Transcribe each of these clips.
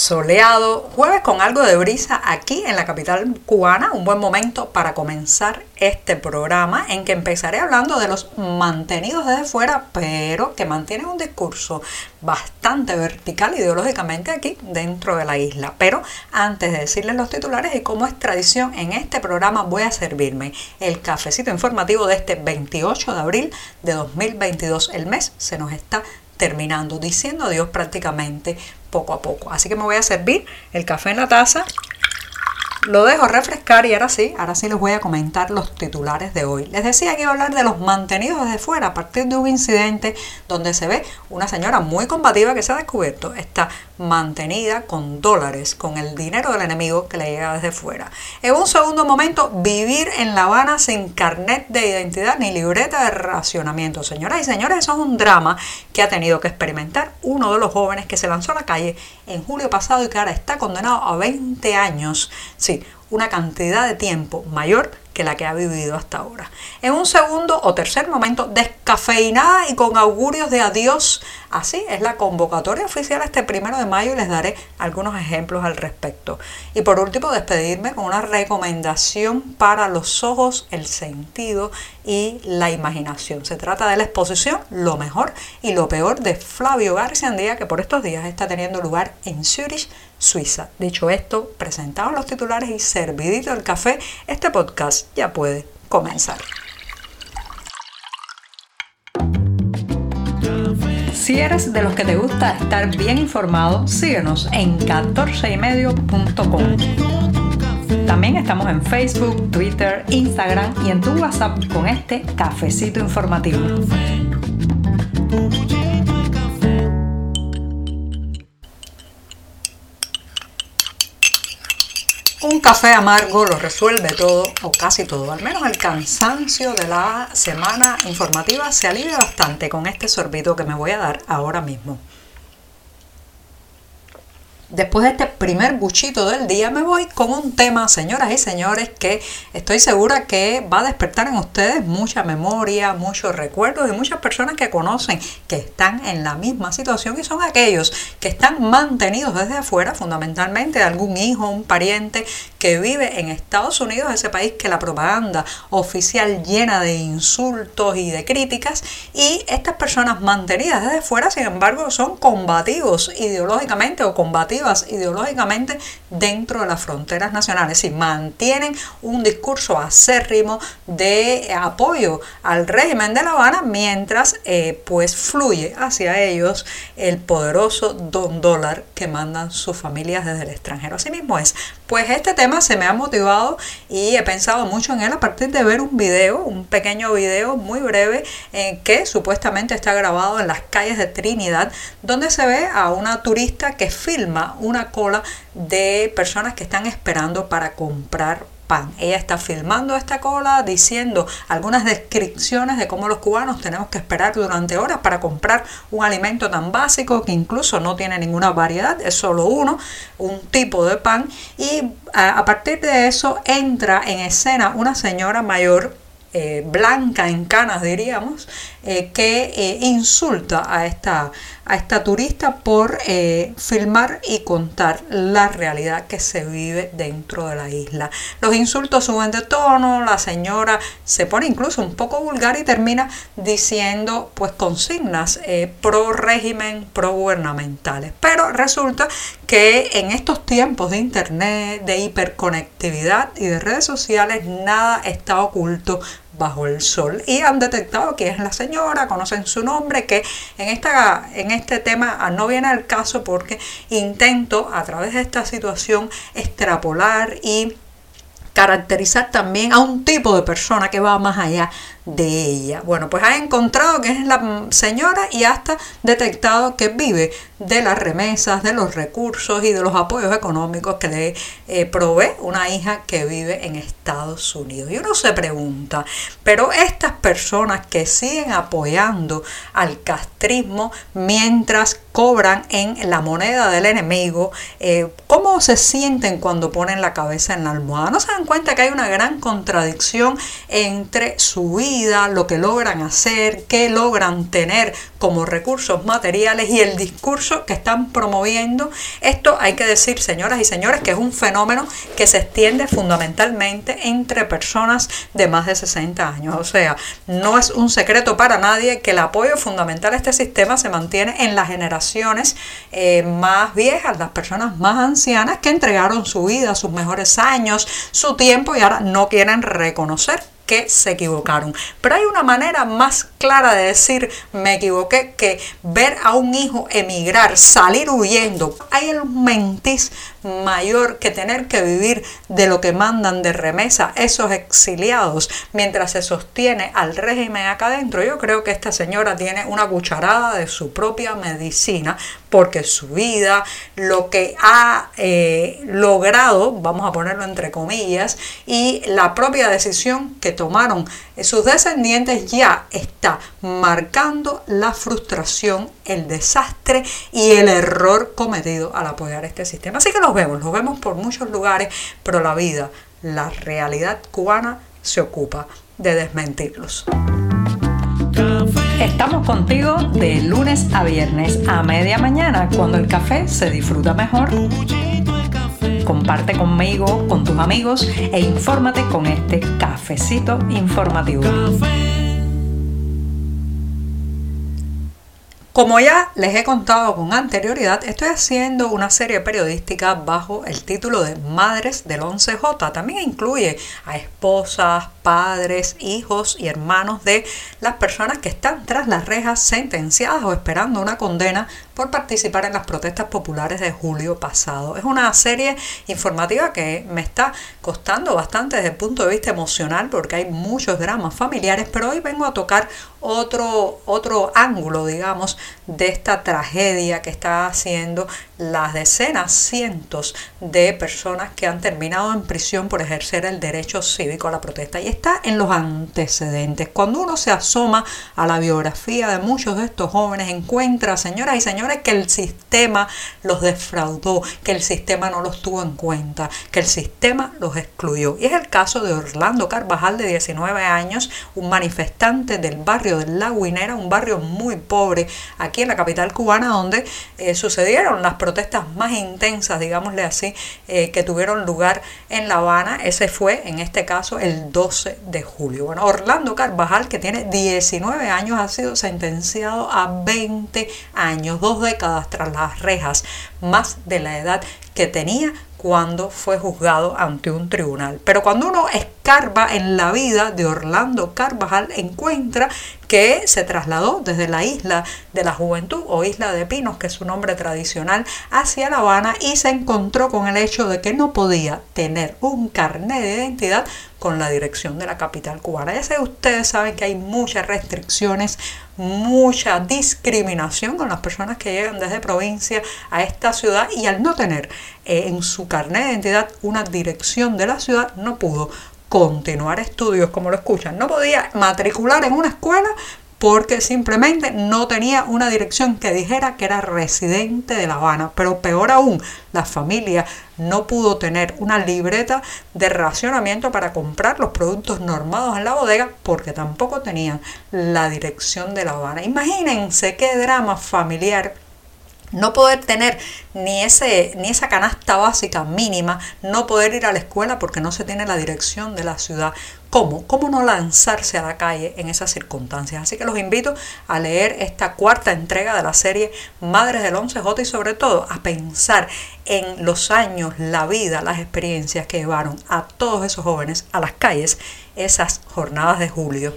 soleado, jueves con algo de brisa aquí en la capital cubana, un buen momento para comenzar este programa en que empezaré hablando de los mantenidos desde fuera, pero que mantienen un discurso bastante vertical ideológicamente aquí dentro de la isla. Pero antes de decirles los titulares y como es tradición en este programa voy a servirme el cafecito informativo de este 28 de abril de 2022. El mes se nos está terminando, diciendo adiós prácticamente poco a poco. Así que me voy a servir el café en la taza lo dejo refrescar y ahora sí, ahora sí les voy a comentar los titulares de hoy. Les decía que iba a hablar de los mantenidos desde fuera a partir de un incidente donde se ve una señora muy combativa que se ha descubierto está mantenida con dólares, con el dinero del enemigo que le llega desde fuera. En un segundo momento, vivir en La Habana sin carnet de identidad ni libreta de racionamiento. Señoras y señores, eso es un drama que ha tenido que experimentar uno de los jóvenes que se lanzó a la calle en julio pasado y que ahora está condenado a 20 años una cantidad de tiempo mayor que la que ha vivido hasta ahora. En un segundo o tercer momento, descafeinada y con augurios de adiós. Así es la convocatoria oficial este primero de mayo y les daré algunos ejemplos al respecto. Y por último, despedirme con una recomendación para los ojos, el sentido y la imaginación. Se trata de la exposición Lo mejor y lo peor de Flavio García Andía, que por estos días está teniendo lugar en Zurich, Suiza. Dicho esto, presentados los titulares y servidito el café, este podcast ya puede comenzar. Si eres de los que te gusta estar bien informado, síguenos en 14ymedio.com. También estamos en Facebook, Twitter, Instagram y en tu WhatsApp con este cafecito informativo. Un café amargo lo resuelve todo o casi todo. Al menos el cansancio de la semana informativa se alivia bastante con este sorbito que me voy a dar ahora mismo. Después de este primer buchito del día me voy con un tema, señoras y señores, que estoy segura que va a despertar en ustedes mucha memoria, muchos recuerdos y muchas personas que conocen que están en la misma situación y son aquellos que están mantenidos desde afuera, fundamentalmente de algún hijo, un pariente que vive en Estados Unidos, ese país que la propaganda oficial llena de insultos y de críticas y estas personas mantenidas desde fuera, sin embargo, son combativos ideológicamente o combativos ideológicamente dentro de las fronteras nacionales y mantienen un discurso acérrimo de apoyo al régimen de La Habana mientras eh, pues fluye hacia ellos el poderoso don dólar que mandan sus familias desde el extranjero. Así mismo es. Pues este tema se me ha motivado y he pensado mucho en él a partir de ver un video, un pequeño video muy breve eh, que supuestamente está grabado en las calles de Trinidad donde se ve a una turista que filma una cola de personas que están esperando para comprar pan. Ella está filmando esta cola diciendo algunas descripciones de cómo los cubanos tenemos que esperar durante horas para comprar un alimento tan básico que incluso no tiene ninguna variedad, es solo uno, un tipo de pan y a, partir de eso entra en escena una señora mayor eh, blanca en canas diríamos, eh, que eh, insulta a esta, a esta turista por eh, filmar y contar la realidad que se vive dentro de la isla. Los insultos suben de tono, la señora se pone incluso un poco vulgar y termina diciendo pues consignas pro régimen, pro gubernamentales. Pero resulta que en estos tiempos de internet, de hiperconectividad y de redes sociales, nada está oculto bajo el sol y han detectado que es la señora, conocen su nombre, que en, esta, en este tema no viene al caso porque intento a través de esta situación extrapolar y caracterizar también a un tipo de persona que va más allá de ella. Bueno, pues ha encontrado que es la señora y hasta detectado que vive de las remesas, de los recursos y de los apoyos económicos que le eh, provee una hija que vive en Estados Unidos. Y uno se pregunta, pero estas personas que siguen apoyando al castrismo mientras cobran en la moneda del enemigo, eh, cómo se sienten cuando ponen la cabeza en la almohada. No se dan cuenta que hay una gran contradicción entre su vida, lo que logran hacer, qué logran tener como recursos materiales y el discurso que están promoviendo. Esto hay que decir, señoras y señores, que es un fenómeno que se extiende fundamentalmente entre personas de más de 60 años. O sea, no es un secreto para nadie que el apoyo fundamental a este sistema se mantiene en las eh, más viejas, las personas más ancianas que entregaron su vida, sus mejores años, su tiempo y ahora no quieren reconocer que se equivocaron. Pero hay una manera más clara de decir me equivoqué que ver a un hijo emigrar, salir huyendo. Hay el mentis mayor que tener que vivir de lo que mandan de remesa esos exiliados mientras se sostiene al régimen acá adentro. Yo creo que esta señora tiene una cucharada de su propia medicina porque su vida, lo que ha eh, logrado, vamos a ponerlo entre comillas, y la propia decisión que tomaron sus descendientes ya está marcando la frustración, el desastre y el error cometido al apoyar este sistema. Así que los vemos, los vemos por muchos lugares, pero la vida, la realidad cubana se ocupa de desmentirlos. Estamos contigo de lunes a viernes a media mañana cuando el café se disfruta mejor. Comparte conmigo, con tus amigos e infórmate con este cafecito informativo. Como ya les he contado con anterioridad, estoy haciendo una serie periodística bajo el título de Madres del 11J. También incluye a esposas, padres, hijos y hermanos de las personas que están tras las rejas sentenciadas o esperando una condena por participar en las protestas populares de julio pasado. Es una serie informativa que me está costando bastante desde el punto de vista emocional porque hay muchos dramas familiares, pero hoy vengo a tocar otro, otro ángulo, digamos, de esta tragedia que está haciendo las decenas, cientos de personas que han terminado en prisión por ejercer el derecho cívico a la protesta. Está en los antecedentes. Cuando uno se asoma a la biografía de muchos de estos jóvenes, encuentra, señoras y señores, que el sistema los defraudó, que el sistema no los tuvo en cuenta, que el sistema los excluyó. Y es el caso de Orlando Carvajal, de 19 años, un manifestante del barrio de La Guinera, un barrio muy pobre aquí en la capital cubana, donde eh, sucedieron las protestas más intensas, digámosle así, eh, que tuvieron lugar en La Habana. Ese fue, en este caso, el 12 de julio. Bueno, Orlando Carvajal, que tiene 19 años, ha sido sentenciado a 20 años, dos décadas tras las rejas, más de la edad que tenía cuando fue juzgado ante un tribunal. Pero cuando uno escarba en la vida de Orlando Carvajal, encuentra que se trasladó desde la isla de la juventud o isla de Pinos, que es su nombre tradicional, hacia La Habana y se encontró con el hecho de que no podía tener un carnet de identidad con la dirección de la capital cubana. Ya sé, ustedes saben que hay muchas restricciones, mucha discriminación con las personas que llegan desde provincia a esta ciudad y al no tener eh, en su carnet de identidad una dirección de la ciudad no pudo continuar estudios como lo escuchan. No podía matricular en una escuela porque simplemente no tenía una dirección que dijera que era residente de La Habana. Pero peor aún, la familia no pudo tener una libreta de racionamiento para comprar los productos normados en la bodega porque tampoco tenían la dirección de La Habana. Imagínense qué drama familiar no poder tener ni, ese, ni esa canasta básica mínima, no poder ir a la escuela porque no se tiene la dirección de la ciudad. ¿Cómo? ¿Cómo no lanzarse a la calle en esas circunstancias? Así que los invito a leer esta cuarta entrega de la serie Madres del 11J y sobre todo a pensar en los años, la vida, las experiencias que llevaron a todos esos jóvenes a las calles esas jornadas de julio.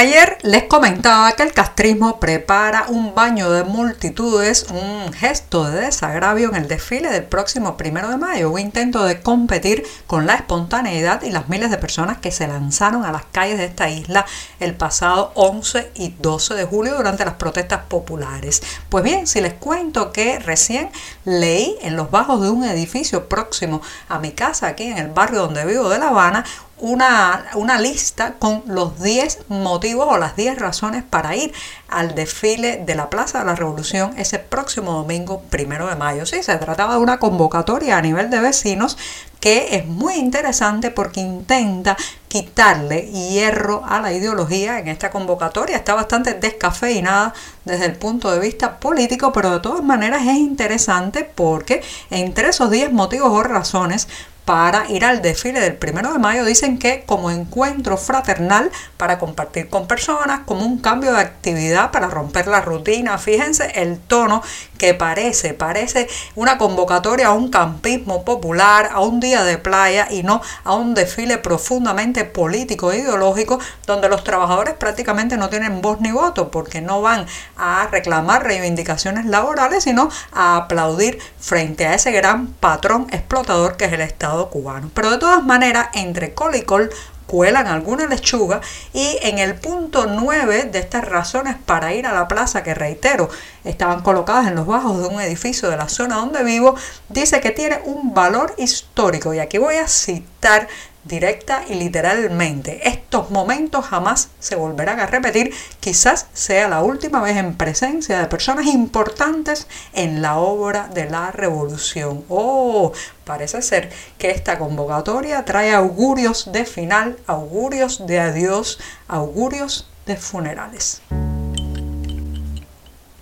Ayer les comentaba que el castrismo prepara un baño de multitudes, un gesto de desagravio en el desfile del próximo primero de mayo, un intento de competir con la espontaneidad y las miles de personas que se lanzaron a las calles de esta isla el pasado 11 y 12 de julio durante las protestas populares. Pues bien, si les cuento que recién leí en los bajos de un edificio próximo a mi casa, aquí en el barrio donde vivo de La Habana, una, una lista con los 10 motivos o las 10 razones para ir al desfile de la Plaza de la Revolución ese próximo domingo primero de mayo. Sí, se trataba de una convocatoria a nivel de vecinos que es muy interesante porque intenta quitarle hierro a la ideología en esta convocatoria. Está bastante descafeinada desde el punto de vista político, pero de todas maneras es interesante porque entre esos 10 motivos o razones para ir al desfile del primero de mayo dicen que como encuentro fraternal para compartir con personas, como un cambio de actividad para romper la rutina. Fíjense el tono que parece, parece una convocatoria a un campismo popular, a un día de playa y no a un desfile profundamente político e ideológico donde los trabajadores prácticamente no tienen voz ni voto porque no van a reclamar reivindicaciones laborales, sino a aplaudir frente a ese gran patrón explotador que es el Cubano. Pero de todas maneras, entre col y col cuelan alguna lechuga y en el punto 9 de estas razones para ir a la plaza, que reitero, estaban colocadas en los bajos de un edificio de la zona donde vivo, dice que tiene un valor histórico. Y aquí voy a citar directa y literalmente. Estos momentos jamás se volverán a repetir. Quizás sea la última vez en presencia de personas importantes en la obra de la revolución. Oh, parece ser que esta convocatoria trae augurios de final, augurios de adiós, augurios de funerales.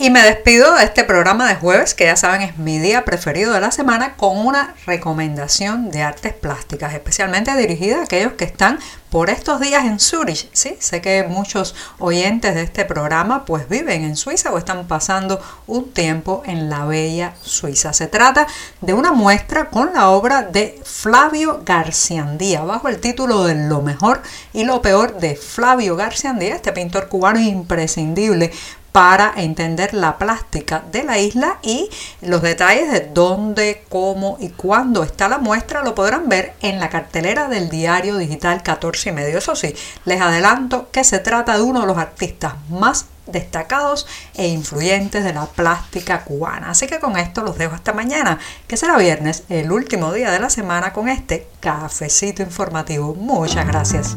Y me despido de este programa de jueves, que ya saben es mi día preferido de la semana, con una recomendación de artes plásticas, especialmente dirigida a aquellos que están por estos días en Zurich. Sí, sé que muchos oyentes de este programa pues viven en Suiza o están pasando un tiempo en la bella Suiza. Se trata de una muestra con la obra de Flavio Garciandía, bajo el título de Lo mejor y lo peor de Flavio Garciandía, este pintor cubano imprescindible para entender la plástica de la isla y los detalles de dónde, cómo y cuándo está la muestra lo podrán ver en la cartelera del diario digital 14 y medio. Eso sí, les adelanto que se trata de uno de los artistas más destacados e influyentes de la plástica cubana. Así que con esto los dejo hasta mañana, que será viernes, el último día de la semana con este cafecito informativo. Muchas gracias.